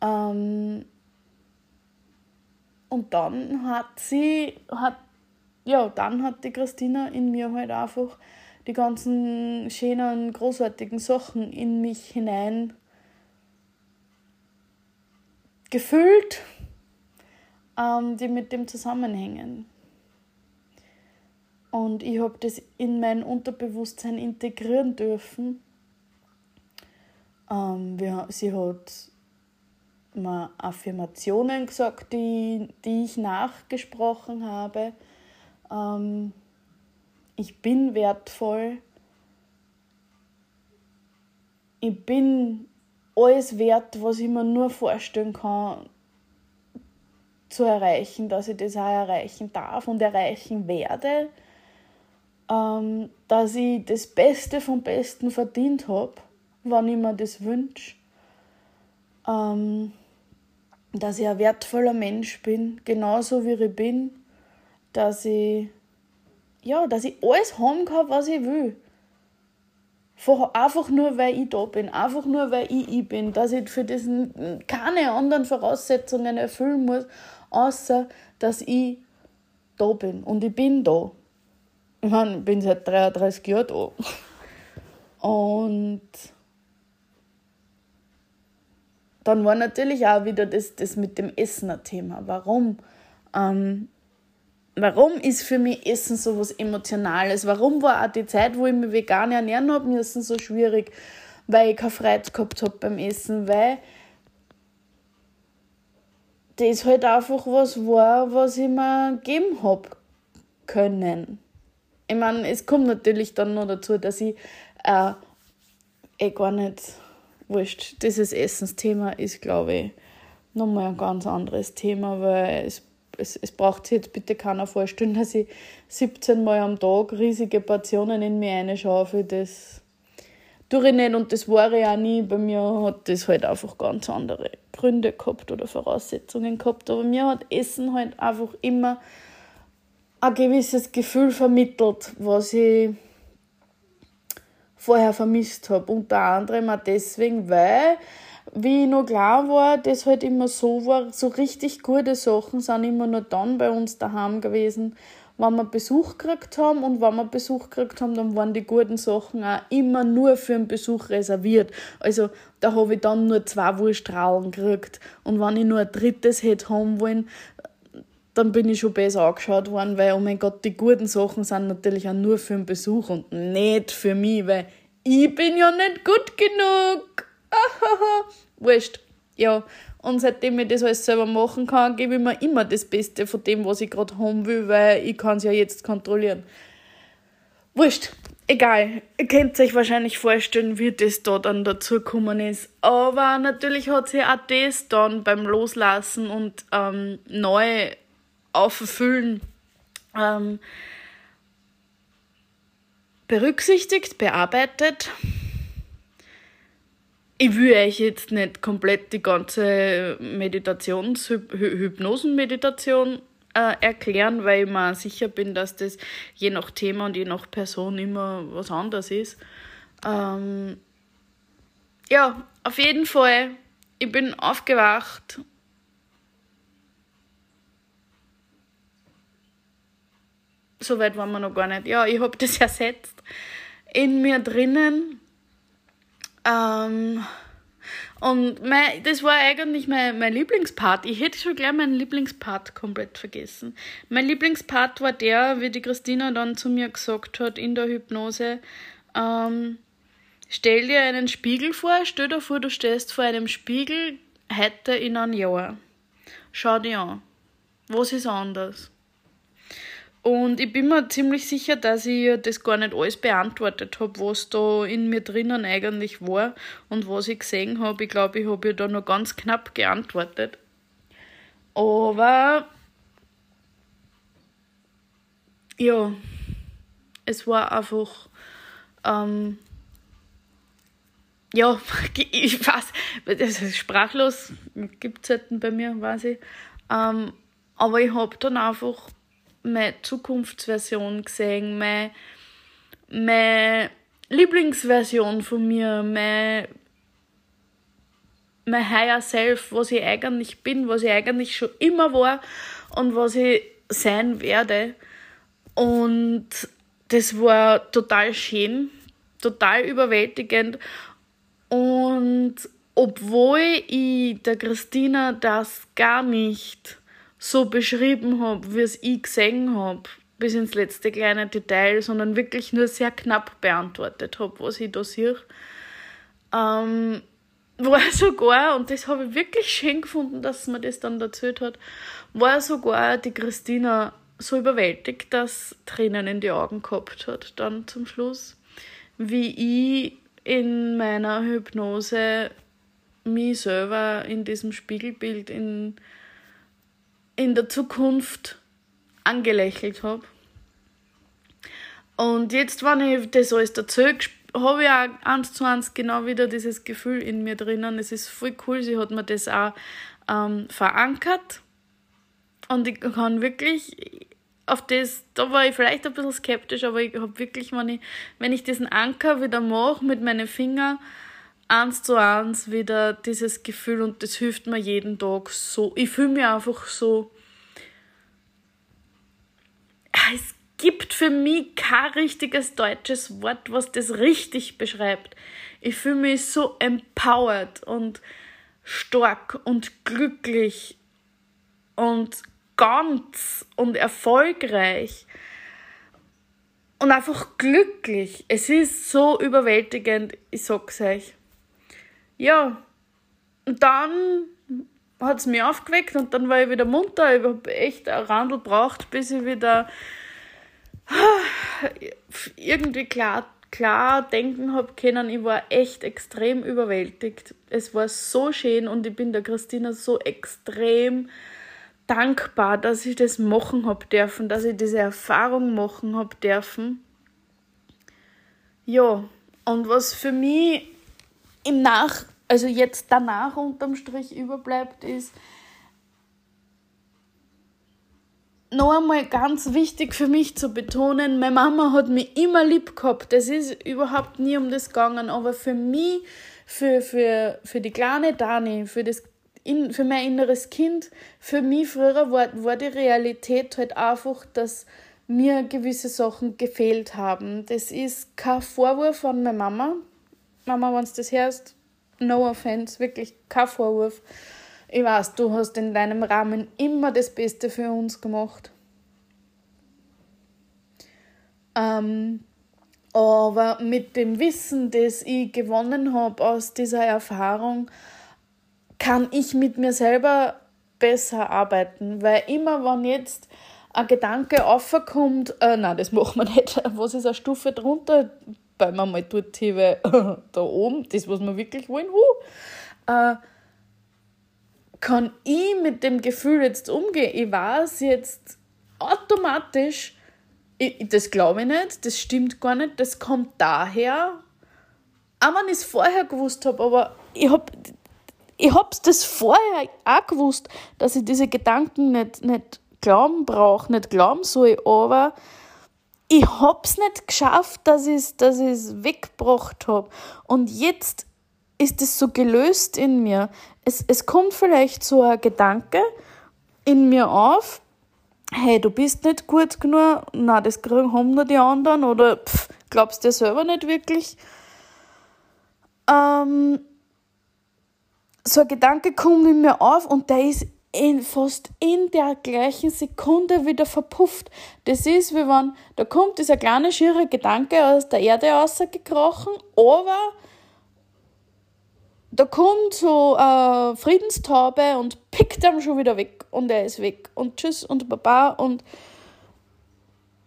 Ähm, und dann hat sie, hat, ja, dann hat die Christina in mir halt einfach die ganzen schönen, großartigen Sachen in mich hinein gefüllt, ähm, die mit dem zusammenhängen. Und ich habe das in mein Unterbewusstsein integrieren dürfen. Ähm, wir, sie hat mir Affirmationen gesagt, die, die ich nachgesprochen habe. Ähm, ich bin wertvoll. Ich bin alles wert, was ich mir nur vorstellen kann, zu erreichen, dass ich das auch erreichen darf und erreichen werde, ähm, dass ich das Beste vom Besten verdient habe, wann ich mir das wünsche, ähm, dass ich ein wertvoller Mensch bin, genauso wie ich bin, dass ich, ja, dass ich alles haben kann, was ich will einfach nur, weil ich da bin, einfach nur, weil ich ich bin, dass ich für diesen keine anderen Voraussetzungen erfüllen muss, außer dass ich da bin. Und ich bin da. Ich meine, ich bin seit 33 Jahren da. Und dann war natürlich auch wieder das, das mit dem Essen ein Thema. Warum? Ähm, warum ist für mich Essen so was Emotionales? Warum war auch die Zeit, wo ich mich vegan ernähren habe müssen, so schwierig? Weil ich keine Freude gehabt habe beim Essen, weil das halt einfach was war, was ich mir geben habe können. Ich meine, es kommt natürlich dann noch dazu, dass ich äh, eh gar nicht wurscht. Dieses Essensthema ist, glaube ich, nochmal ein ganz anderes Thema, weil es es, es braucht sich jetzt bitte keiner vorstellen, dass ich 17 Mal am Tag riesige Portionen in mir reinschaufel. Das, tue ich nicht und das war ich auch nie. Bei mir hat das halt einfach ganz andere Gründe gehabt oder Voraussetzungen gehabt. Aber mir hat Essen halt einfach immer ein gewisses Gefühl vermittelt, was ich vorher vermisst habe. Unter anderem auch deswegen, weil, wie ich noch klar war, das halt immer so war, so richtig gute Sachen sind immer nur dann bei uns daheim gewesen, wenn wir Besuch gekriegt haben und wenn wir Besuch gekriegt haben, dann waren die guten Sachen auch immer nur für den Besuch reserviert. Also da habe ich dann nur zwei Wurstrahlen gekriegt und wenn ich nur ein drittes hätte haben wollen, dann bin ich schon besser angeschaut worden, weil, oh mein Gott, die guten Sachen sind natürlich auch nur für den Besuch und nicht für mich, weil ich bin ja nicht gut genug. Wurscht. Ja, und seitdem ich das alles selber machen kann, gebe ich mir immer das Beste von dem, was ich gerade haben will, weil ich kann es ja jetzt kontrollieren. Wurscht. Egal, ihr könnt euch wahrscheinlich vorstellen, wie das da dann dazu gekommen ist. Aber natürlich hat sich auch das dann beim Loslassen und ähm, neu auffüllen ähm, berücksichtigt, bearbeitet ich will euch jetzt nicht komplett die ganze Meditations-, Hypnosen-Meditation äh, erklären, weil ich mir sicher bin, dass das je nach Thema und je nach Person immer was anderes ist. Ähm, ja, auf jeden Fall, ich bin aufgewacht. So weit waren wir noch gar nicht. Ja, ich habe das ersetzt. In mir drinnen ähm, und mein, das war eigentlich mein, mein Lieblingspart. Ich hätte schon gleich meinen Lieblingspart komplett vergessen. Mein Lieblingspart war der, wie die Christina dann zu mir gesagt hat in der Hypnose, ähm, stell dir einen Spiegel vor, stell dir vor, du stehst vor einem Spiegel heute in einem Jahr. Schau dir an. Was ist anders? Und ich bin mir ziemlich sicher, dass ich das gar nicht alles beantwortet habe, was da in mir drinnen eigentlich war und was ich gesehen habe. Ich glaube, ich habe ja da noch ganz knapp geantwortet. Aber ja, es war einfach, ähm, ja, ich weiß, das ist sprachlos, gibt es halt bei mir, weiß ich. Ähm, aber ich habe dann einfach meine Zukunftsversion gesehen, meine, meine Lieblingsversion von mir, mein, mein Higher Self, was ich eigentlich bin, was ich eigentlich schon immer war und was ich sein werde. Und das war total schön, total überwältigend. Und obwohl ich der Christina das gar nicht so beschrieben habe, wie es ich gesehen habe, bis ins letzte kleine Detail, sondern wirklich nur sehr knapp beantwortet habe, was ich da sehe. Ähm, war sogar, und das habe ich wirklich schön gefunden, dass man das dann erzählt hat, war sogar die Christina so überwältigt, dass Tränen in die Augen gehabt hat, dann zum Schluss, wie ich in meiner Hypnose mich selber in diesem Spiegelbild in in der Zukunft angelächelt habe. Und jetzt, wenn ich das alles dazu habe ich auch eins zu eins genau wieder dieses Gefühl in mir drinnen. Es ist voll cool, sie hat mir das auch ähm, verankert. Und ich kann wirklich auf das, da war ich vielleicht ein bisschen skeptisch, aber ich habe wirklich, wenn ich, wenn ich diesen Anker wieder mache mit meinen Fingern, eins zu eins wieder dieses Gefühl und das hilft mir jeden Tag so. Ich fühle mich einfach so. Es gibt für mich kein richtiges deutsches Wort, was das richtig beschreibt. Ich fühle mich so empowered und stark und glücklich und ganz und erfolgreich und einfach glücklich. Es ist so überwältigend, ich sag's euch. Ja, und dann hat es mich aufgeweckt und dann war ich wieder munter. Ich habe echt ein Randel braucht, bis ich wieder irgendwie klar, klar denken habe können. Ich war echt extrem überwältigt. Es war so schön und ich bin der Christina so extrem dankbar, dass ich das machen habe dürfen, dass ich diese Erfahrung machen habe dürfen. Ja, Und was für mich im Nach, also jetzt danach unterm Strich überbleibt, ist noch einmal ganz wichtig für mich zu betonen, meine Mama hat mich immer lieb gehabt. Das ist überhaupt nie um das gegangen, aber für mich, für, für, für die kleine Dani, für das in, für mein inneres Kind, für mich früher war, war die Realität halt einfach, dass mir gewisse Sachen gefehlt haben. Das ist kein Vorwurf an meine Mama. Mama, wenn du das hörst, no offense, wirklich kein Vorwurf. Ich weiß, du hast in deinem Rahmen immer das Beste für uns gemacht. Ähm, aber mit dem Wissen, das ich gewonnen habe aus dieser Erfahrung, kann ich mit mir selber besser arbeiten. Weil immer, wenn jetzt ein Gedanke aufkommt, äh, nein, das machen wir nicht, was ist eine Stufe drunter, weil man mal dort weil da oben, das, was wir wirklich wollen, huh, äh, kann ich mit dem Gefühl jetzt umgehen? Ich weiß jetzt automatisch, ich, das glaube ich nicht, das stimmt gar nicht, das kommt daher, auch wenn ich es vorher gewusst habe, aber ich habe ich hab's das vorher auch gewusst, dass ich diese Gedanken nicht, nicht glauben brauche, nicht glauben soll, aber ich hab's nicht geschafft, dass ich dass weggebracht habe. Und jetzt ist es so gelöst in mir. Es, es kommt vielleicht so ein Gedanke in mir auf, hey, du bist nicht gut genug, na, das kriegen haben nur die anderen oder pff, glaubst du selber nicht wirklich. Ähm, so ein Gedanke kommt in mir auf und der ist in, fast in der gleichen Sekunde wieder verpufft. Das ist, wie wenn, da kommt dieser kleine schiere Gedanke aus der Erde rausgekrochen, aber da kommt so äh, Friedenstaube und pickt ihn schon wieder weg und er ist weg und tschüss und baba und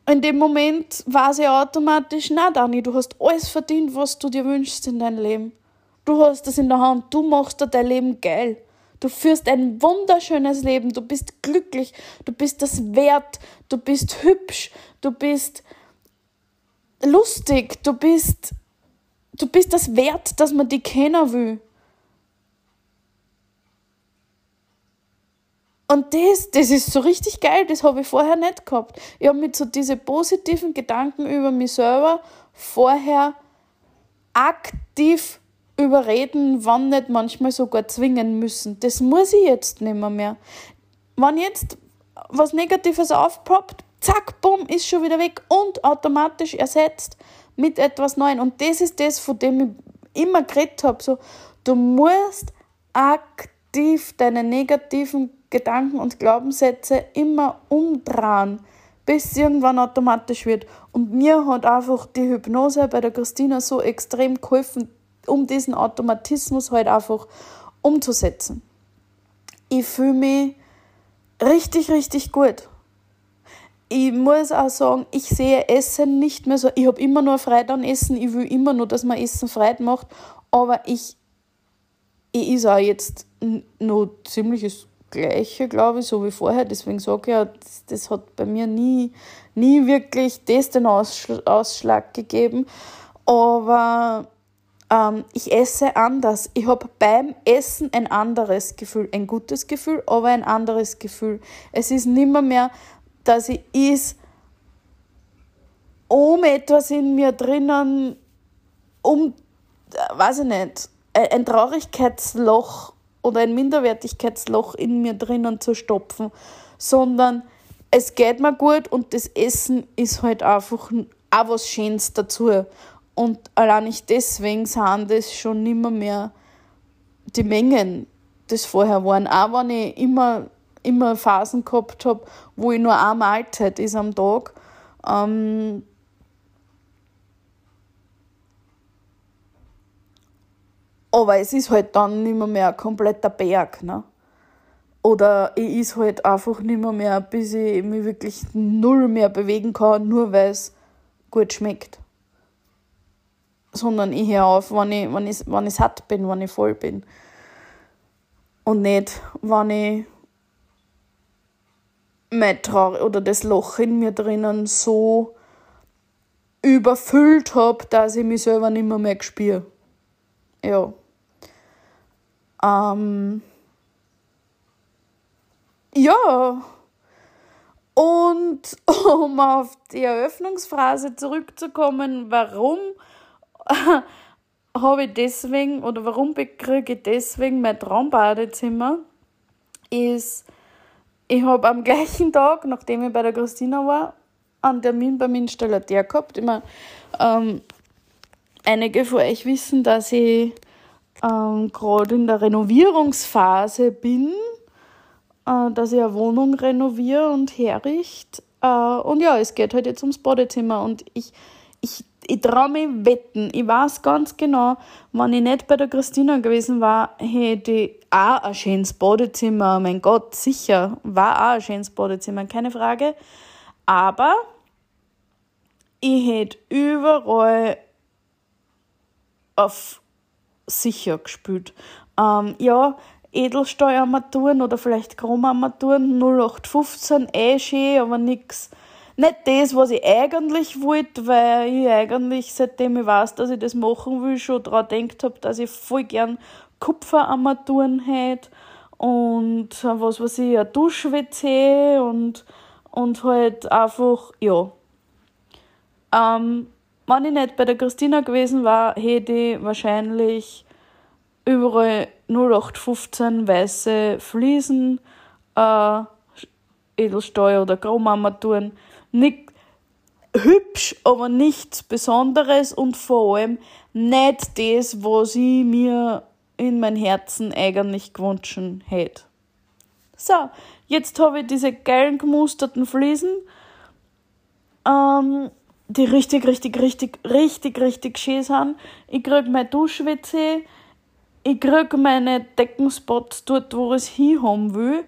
in dem Moment war sie automatisch, na Dani, du hast alles verdient, was du dir wünschst in deinem Leben. Du hast das in der Hand, du machst dir dein Leben geil. Du führst ein wunderschönes Leben, du bist glücklich, du bist das wert, du bist hübsch, du bist lustig, du bist, du bist das wert, dass man dich kennen will. Und das, das ist so richtig geil, das habe ich vorher nicht gehabt. Ich habe mit so diese positiven Gedanken über mich selber vorher aktiv überreden, wann nicht manchmal sogar zwingen müssen. Das muss ich jetzt nicht mehr. mehr. Wenn jetzt was Negatives aufpoppt, zack, bumm, ist schon wieder weg und automatisch ersetzt mit etwas Neuem. Und das ist das, von dem ich immer geredet habe. So, du musst aktiv deine negativen Gedanken und Glaubenssätze immer umdrehen, bis es irgendwann automatisch wird. Und mir hat einfach die Hypnose bei der Christina so extrem geholfen, um diesen Automatismus halt einfach umzusetzen. Ich fühle mich richtig, richtig gut. Ich muss auch sagen, ich sehe Essen nicht mehr so. Ich habe immer nur Freude an Essen. Ich will immer nur, dass man Essen Freude macht. Aber ich, ich ist auch jetzt noch ziemliches Gleiche, glaube ich, so wie vorher. Deswegen sage ich ja, das, das, hat bei mir nie, nie wirklich das den Ausschlag gegeben. Aber ähm, ich esse anders. Ich habe beim Essen ein anderes Gefühl. Ein gutes Gefühl, aber ein anderes Gefühl. Es ist nimmer mehr, dass ich is um etwas in mir drinnen, um, äh, weiß ich nicht, ein Traurigkeitsloch oder ein Minderwertigkeitsloch in mir drinnen zu stopfen, sondern es geht mir gut und das Essen ist halt einfach auch was Schönes dazu. Und allein nicht deswegen sind das schon nimmer mehr die Mengen, das vorher waren. Auch wenn ich immer, immer Phasen gehabt habe, wo ich nur eine Mahlzeit ist am Tag. Ähm, Aber es ist halt dann nicht mehr, mehr ein kompletter Berg. Ne? Oder ich is halt einfach nicht mehr, mehr, bis ich mich wirklich null mehr bewegen kann, nur weil es gut schmeckt. Sondern ich höre auf, wenn ich, wenn, ich, wenn ich satt bin, wenn ich voll bin. Und nicht, wenn ich mein Trauer oder das Loch in mir drinnen so überfüllt habe, dass ich mich selber nicht mehr, mehr spüre. Ja. Ähm, ja. Und um auf die Eröffnungsphrase zurückzukommen, warum habe ich deswegen oder warum bekriege ich deswegen mein Traumbadezimmer, ist, ich habe am gleichen Tag, nachdem ich bei der Christina war, einen Termin beim Installateur gehabt. Ich meine, ähm, einige von euch wissen, dass ich ähm, gerade in der Renovierungsphase bin, äh, dass ich eine Wohnung renoviere und herrichte. Äh, und ja, es geht halt jetzt ums Badezimmer und ich, ich, ich traue mich wetten. Ich weiß ganz genau, wenn ich nicht bei der Christina gewesen war, hätte ich auch ein schönes Badezimmer. Mein Gott, sicher, war auch ein schönes Badezimmer, keine Frage. Aber ich hätte überall auf sicher gespielt. Ähm, ja, Edelsteuerarmaturen oder vielleicht Chromarmaturen 0815 eh schön, aber nix. Nicht das, was ich eigentlich wollte, weil ich eigentlich, seitdem ich weiß, dass ich das machen will, schon daran gedacht habe, dass ich voll gern Kupferarmaturen hätte und was weiß ich, ein Dusch-WC und, und halt einfach, ja. Ähm, wenn ich nicht bei der Christina gewesen war, hätte ich wahrscheinlich überall 0815 weiße Fliesen, äh, Edelstahl oder Chromarmaturen. Nicht hübsch, aber nichts Besonderes und vor allem nicht das, was ich mir in mein Herzen eigentlich gewünscht hätte. So, jetzt habe ich diese geilen gemusterten Fliesen. Ähm, die richtig, richtig, richtig, richtig, richtig schön sind. Ich krieg mein Dusch-WC, ich krieg meine Deckenspots dort, wo ich es hinhaben will.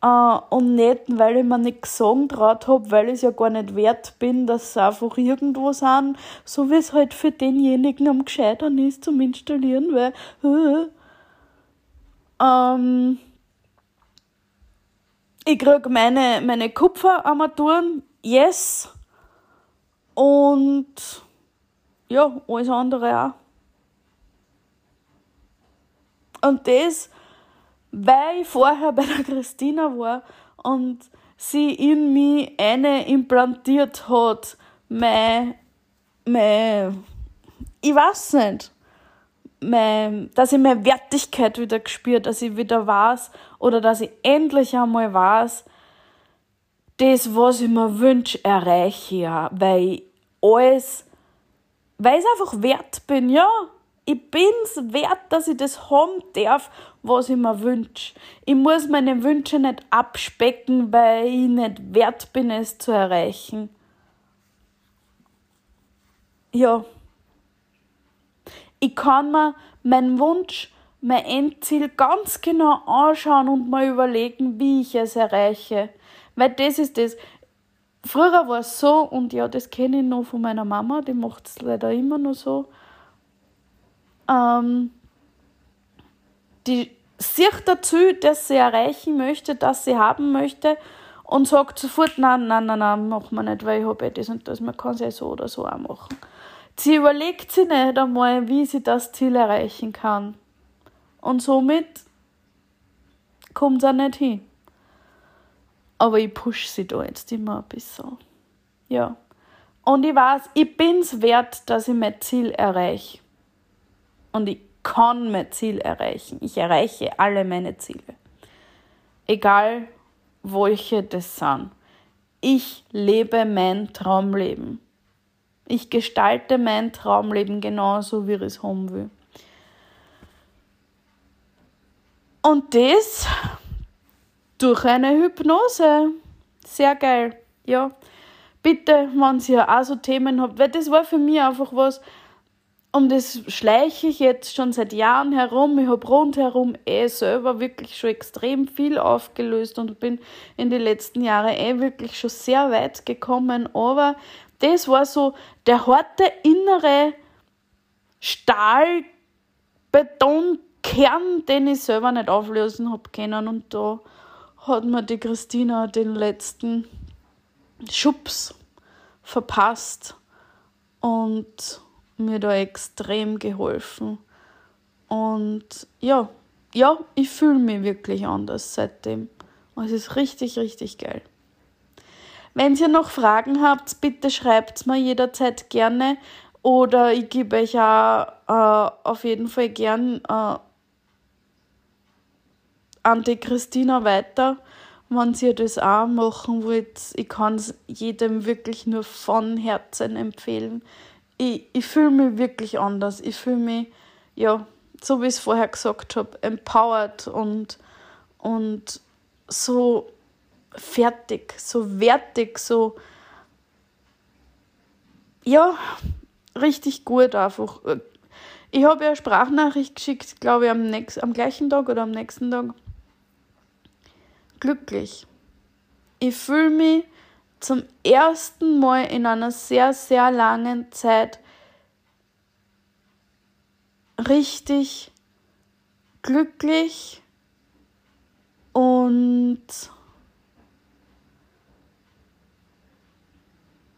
Uh, und nicht, weil ich mir nicht gesagt traut habe, weil ich es ja gar nicht wert bin, dass sie einfach irgendwo sind, so wie es halt für denjenigen am gescheitern ist zum Installieren, weil äh, ähm, ich krieg meine, meine Kupferarmaturen, yes, und ja, alles andere auch. Und das, weil ich vorher bei der Christina war und sie in mich eine implantiert hat, mein, mein, ich weiß nicht, mein, dass ich meine Wertigkeit wieder gespürt, dass ich wieder weiß oder dass ich endlich einmal weiß, das, was ich mir wünsche, erreiche ich ja, weil alles, weil ich einfach wert bin, ja. Ich bin's wert, dass ich das haben darf, was ich mir wünsche. Ich muss meine Wünsche nicht abspecken, weil ich nicht wert bin, es zu erreichen. Ja. Ich kann mir meinen Wunsch, mein Endziel ganz genau anschauen und mal überlegen, wie ich es erreiche. Weil das ist das. Früher war es so, und ja, das kenne ich noch von meiner Mama, die macht es leider immer noch so. Ähm, die sieht dazu, dass sie erreichen möchte, dass sie haben möchte und sagt sofort, nein, nein, nein, nein, machen wir nicht, weil ich habe eh das und das, man kann es ja so oder so auch machen. Sie überlegt sich nicht einmal, wie sie das Ziel erreichen kann. Und somit kommt es auch nicht hin. Aber ich push sie da jetzt immer ein bisschen. Ja. Und ich weiß, ich bin's wert, dass ich mein Ziel erreiche. Und ich kann mein Ziel erreichen. Ich erreiche alle meine Ziele. Egal, welche das sind. Ich lebe mein Traumleben. Ich gestalte mein Traumleben genauso, wie ich es haben will. Und das durch eine Hypnose. Sehr geil. Ja. Bitte, wenn ihr auch so Themen habt, weil das war für mich einfach was, um das schleiche ich jetzt schon seit Jahren herum. Ich habe rundherum eh selber wirklich schon extrem viel aufgelöst und bin in den letzten Jahren eh wirklich schon sehr weit gekommen. Aber das war so der harte innere Stahl, Betonkern, den ich selber nicht auflösen habe können. Und da hat mir die Christina den letzten Schubs verpasst. und mir da extrem geholfen. Und ja, ja, ich fühle mich wirklich anders seitdem. Und es ist richtig, richtig geil. Wenn ihr noch Fragen habt, bitte schreibt es mir jederzeit gerne. Oder ich gebe euch auch äh, auf jeden Fall gern äh, an die Christina weiter, wenn ihr das auch machen wollt. Ich kann es jedem wirklich nur von Herzen empfehlen. Ich, ich fühle mich wirklich anders. Ich fühle mich, ja, so wie ich es vorher gesagt habe, empowered und, und so fertig, so wertig, so ja, richtig gut einfach. Ich habe ja eine Sprachnachricht geschickt, glaube ich, am, nächsten, am gleichen Tag oder am nächsten Tag. Glücklich. Ich fühle mich zum ersten Mal in einer sehr, sehr langen Zeit richtig glücklich und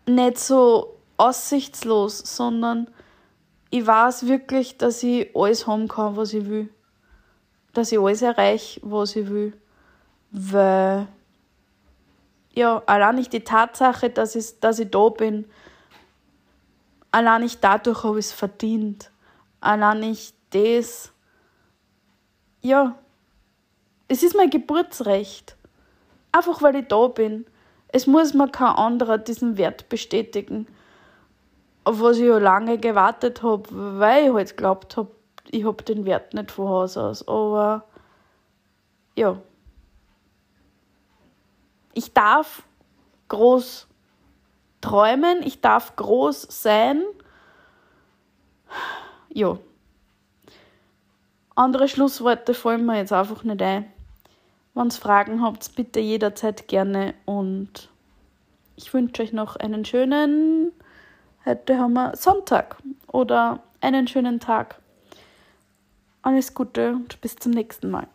nicht so aussichtslos, sondern ich weiß wirklich, dass ich alles haben kann, was ich will. Dass ich alles erreiche, was ich will. Weil, ja, allein nicht die Tatsache, dass ich, dass ich da bin, allein nicht dadurch habe ich es verdient. Allein nicht das, ja, es ist mein Geburtsrecht. Einfach weil ich da bin. Es muss mir kein anderer diesen Wert bestätigen auf was ich ja lange gewartet habe, weil ich halt geglaubt habe, ich habe den Wert nicht von Haus aus. Aber ja. Ich darf groß träumen, ich darf groß sein. Ja. Andere Schlussworte fallen mir jetzt einfach nicht ein. Wenn ihr Fragen habt, bitte jederzeit gerne und ich wünsche euch noch einen schönen Heute haben wir Sonntag oder einen schönen Tag. Alles Gute und bis zum nächsten Mal.